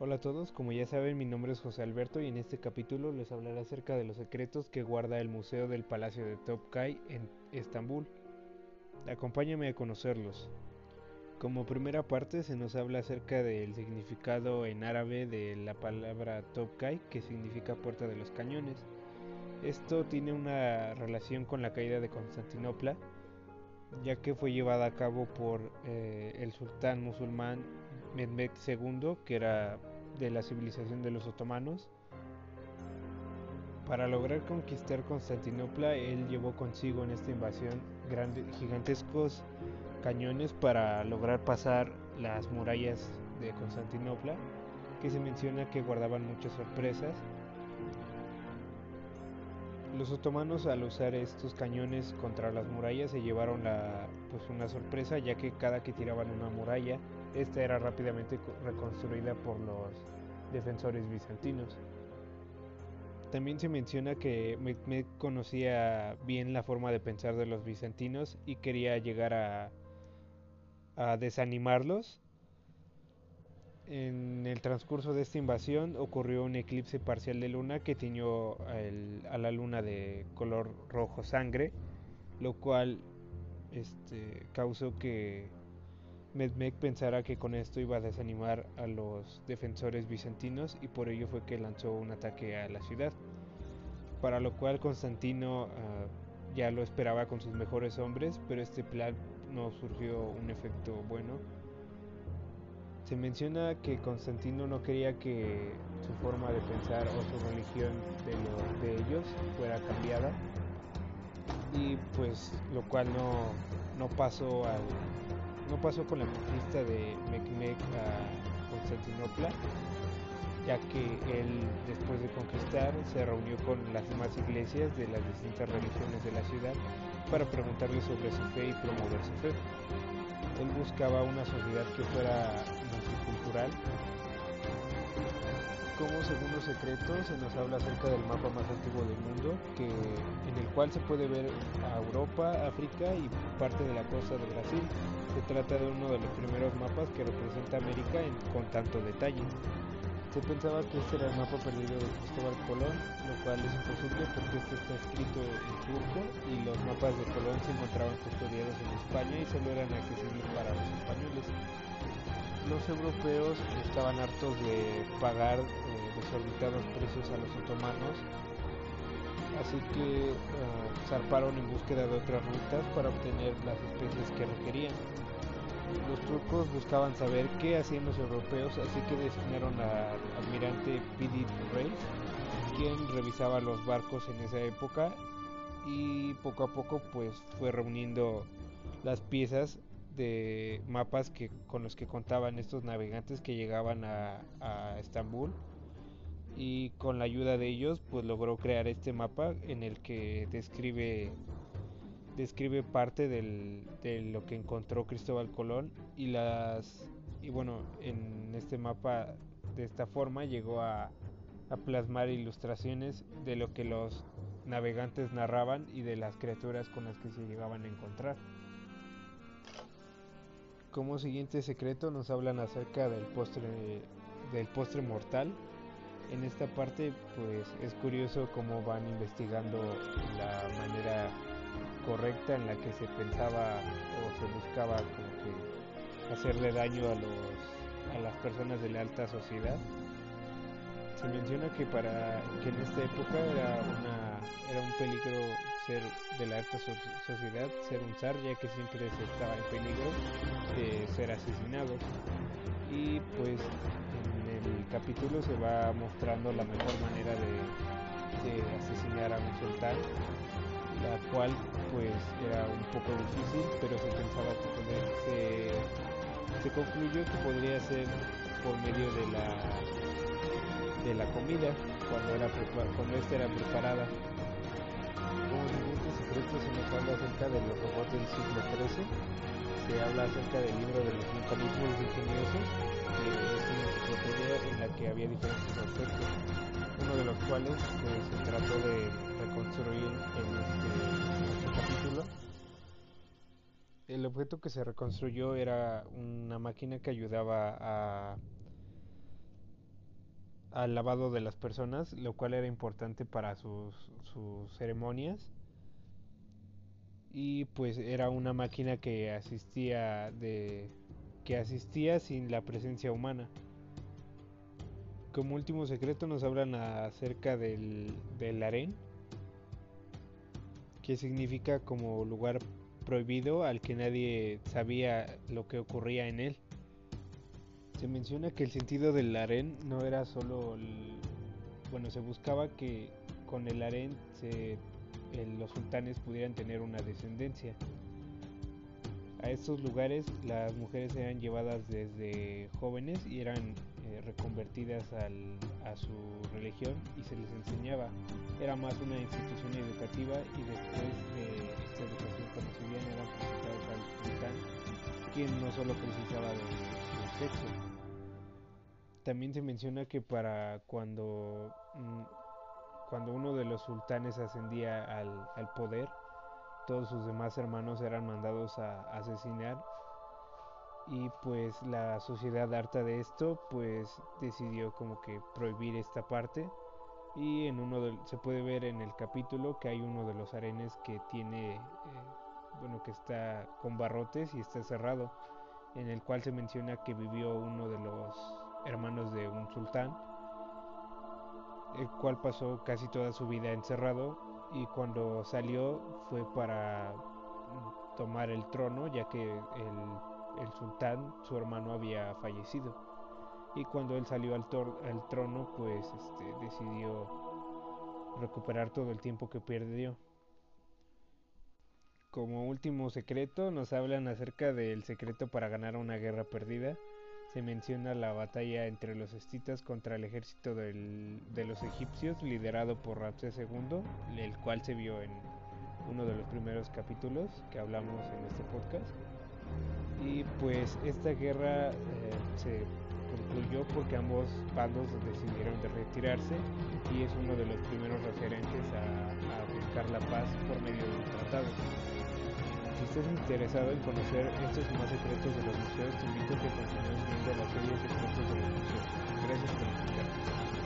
Hola a todos, como ya saben mi nombre es José Alberto y en este capítulo les hablaré acerca de los secretos que guarda el Museo del Palacio de Topkay en Estambul. Acompáñame a conocerlos. Como primera parte se nos habla acerca del significado en árabe de la palabra Topkay que significa puerta de los cañones. Esto tiene una relación con la caída de Constantinopla ya que fue llevada a cabo por eh, el sultán musulmán Mehmed II, que era de la civilización de los otomanos. Para lograr conquistar Constantinopla, él llevó consigo en esta invasión grandes, gigantescos cañones para lograr pasar las murallas de Constantinopla, que se menciona que guardaban muchas sorpresas. Los otomanos al usar estos cañones contra las murallas se llevaron la, pues una sorpresa ya que cada que tiraban una muralla esta era rápidamente reconstruida por los defensores bizantinos. También se menciona que Mehmed conocía bien la forma de pensar de los bizantinos y quería llegar a, a desanimarlos. En el transcurso de esta invasión ocurrió un eclipse parcial de luna que tiñó a la luna de color rojo sangre, lo cual este, causó que Medmec pensara que con esto iba a desanimar a los defensores bizantinos y por ello fue que lanzó un ataque a la ciudad, para lo cual Constantino uh, ya lo esperaba con sus mejores hombres, pero este plan no surgió un efecto bueno. Se menciona que Constantino no quería que su forma de pensar o su religión de ellos fuera cambiada y pues lo cual no, no pasó al no pasó con la conquista de Mecmec a Constantinopla, ya que él después de conquistar se reunió con las demás iglesias de las distintas religiones de la ciudad para preguntarles sobre su fe y promover su fe. Él buscaba una sociedad que fuera multicultural. Como segundo secreto se nos habla acerca del mapa más antiguo del mundo, que, en el cual se puede ver a Europa, África y parte de la costa de Brasil. Se trata de uno de los primeros mapas que representa América en, con tanto detalle. Se pensaba que este era el mapa perdido de Cristóbal Colón, lo cual es imposible porque este está escrito en turco y los mapas de Colón se encontraban custodiados en España y solo eran accesibles para los españoles. Los europeos estaban hartos de pagar eh, desorbitados precios a los otomanos, así que uh, zarparon en búsqueda de otras rutas para obtener las especies que requerían. Los turcos buscaban saber qué hacían los europeos, así que designaron al almirante Pidit Reis, quien revisaba los barcos en esa época y poco a poco pues fue reuniendo las piezas de mapas que, con los que contaban estos navegantes que llegaban a, a Estambul y con la ayuda de ellos pues logró crear este mapa en el que describe describe parte del, de lo que encontró Cristóbal Colón y las y bueno en este mapa de esta forma llegó a, a plasmar ilustraciones de lo que los navegantes narraban y de las criaturas con las que se llegaban a encontrar. Como siguiente secreto nos hablan acerca del postre del postre mortal. En esta parte pues es curioso cómo van investigando la manera correcta en la que se pensaba o se buscaba hacerle daño a los a las personas de la alta sociedad se menciona que para que en esta época era una era un peligro ser de la alta so sociedad ser un zar ya que siempre se estaba en peligro de ser asesinado. Y pues el capítulo se va mostrando la mejor manera de, de, asesinar a un sultán, la cual pues era un poco difícil, pero se pensaba que se, se concluyó que podría ser por medio de la de la comida cuando era cuando esta era preparada. Como siguiente secreto se nos habla acerca de los robots del siglo XIII, se habla acerca del libro de los mecanismos ingeniosos que es una enciclopedia en la que había diferentes aspectos, uno de los cuales pues, se trató de reconstruir en este, en este capítulo. El objeto que se reconstruyó era una máquina que ayudaba a, al lavado de las personas, lo cual era importante para sus, ceremonias. Y pues era una máquina que asistía de que asistía sin la presencia humana. Como último secreto nos hablan acerca del, del harén, que significa como lugar prohibido al que nadie sabía lo que ocurría en él. Se menciona que el sentido del harén no era solo bueno, se buscaba que con el harén los sultanes pudieran tener una descendencia. A estos lugares las mujeres eran llevadas desde jóvenes y eran eh, reconvertidas a su religión y se les enseñaba. Era más una institución educativa y después de esta educación cuando se eran presentados al sultán, quien no solo precisaba de su sexo. También se menciona que para cuando, mm, cuando uno de los sultanes ascendía al, al poder, todos sus demás hermanos eran mandados a asesinar y pues la sociedad harta de esto pues decidió como que prohibir esta parte. Y en uno se puede ver en el capítulo que hay uno de los arenes que tiene eh, bueno que está con barrotes y está cerrado en el cual se menciona que vivió uno de los hermanos de un sultán el cual pasó casi toda su vida encerrado y cuando salió fue para tomar el trono ya que el, sultán, su hermano, había fallecido. Y cuando él salió al, al trono, pues este, decidió recuperar todo el tiempo que perdió. Como último secreto, nos hablan acerca del secreto para ganar una guerra perdida se menciona la batalla entre los escitas contra el ejército de los egipcios liderado por Ramsés II, el cual se vio en uno de los primeros capítulos que hablamos en este podcast. Y pues esta guerra eh, se concluyó porque ambos bandos decidieron de retirarse y es uno de los primeros referentes a, buscar la paz por medio de un tratado. Si estás interesado en conocer estos más secretos de los museos, te invito a que continúes viendo la serie Secretos de los Museos. Gracias por escuchar.